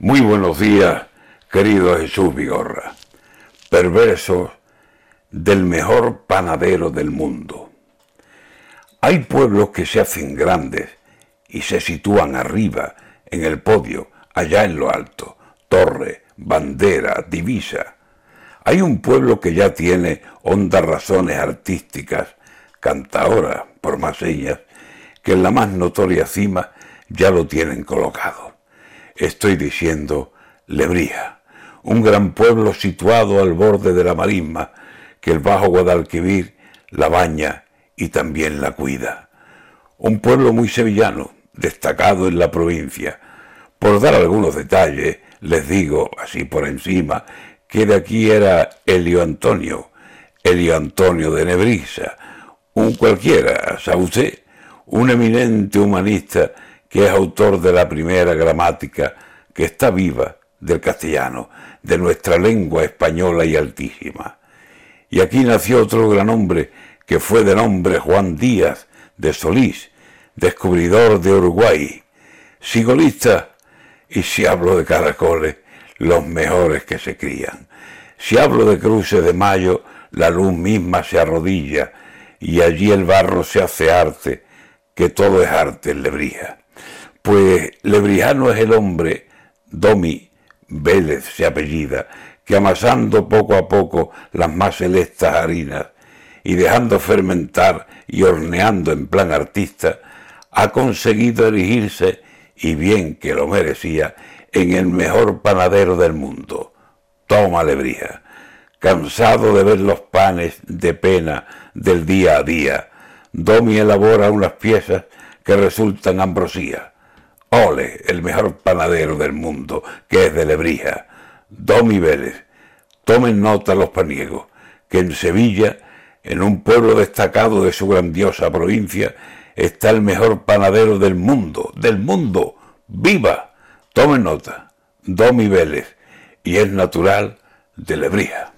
Muy buenos días, querido Jesús Vigorra, perversos del mejor panadero del mundo. Hay pueblos que se hacen grandes y se sitúan arriba, en el podio, allá en lo alto, torre, bandera, divisa. Hay un pueblo que ya tiene hondas razones artísticas, cantaora, por más señas, que en la más notoria cima ya lo tienen colocado. Estoy diciendo Lebrija, un gran pueblo situado al borde de la marisma, que el bajo Guadalquivir la baña y también la cuida. Un pueblo muy sevillano, destacado en la provincia. Por dar algunos detalles, les digo, así por encima, que de aquí era Elio Antonio, Elio Antonio de Nebrisa, un cualquiera, Sauce, un eminente humanista que es autor de la primera gramática que está viva del castellano, de nuestra lengua española y altísima. Y aquí nació otro gran hombre que fue de nombre Juan Díaz de Solís, descubridor de Uruguay, sigolista, y si hablo de caracoles, los mejores que se crían. Si hablo de cruces de mayo, la luz misma se arrodilla, y allí el barro se hace arte, que todo es arte en Lebrija. Pues Lebrijano es el hombre, Domi Vélez se apellida, que amasando poco a poco las más celestas harinas y dejando fermentar y horneando en plan artista, ha conseguido erigirse, y bien que lo merecía, en el mejor panadero del mundo. Toma Lebrija, cansado de ver los panes de pena del día a día, Domi elabora unas piezas que resultan ambrosía. Ole, el mejor panadero del mundo, que es de Lebrija, Domi Vélez. Tomen nota los paniegos, que en Sevilla, en un pueblo destacado de su grandiosa provincia, está el mejor panadero del mundo, del mundo. ¡Viva! Tomen nota, Domi y es natural de Lebrija.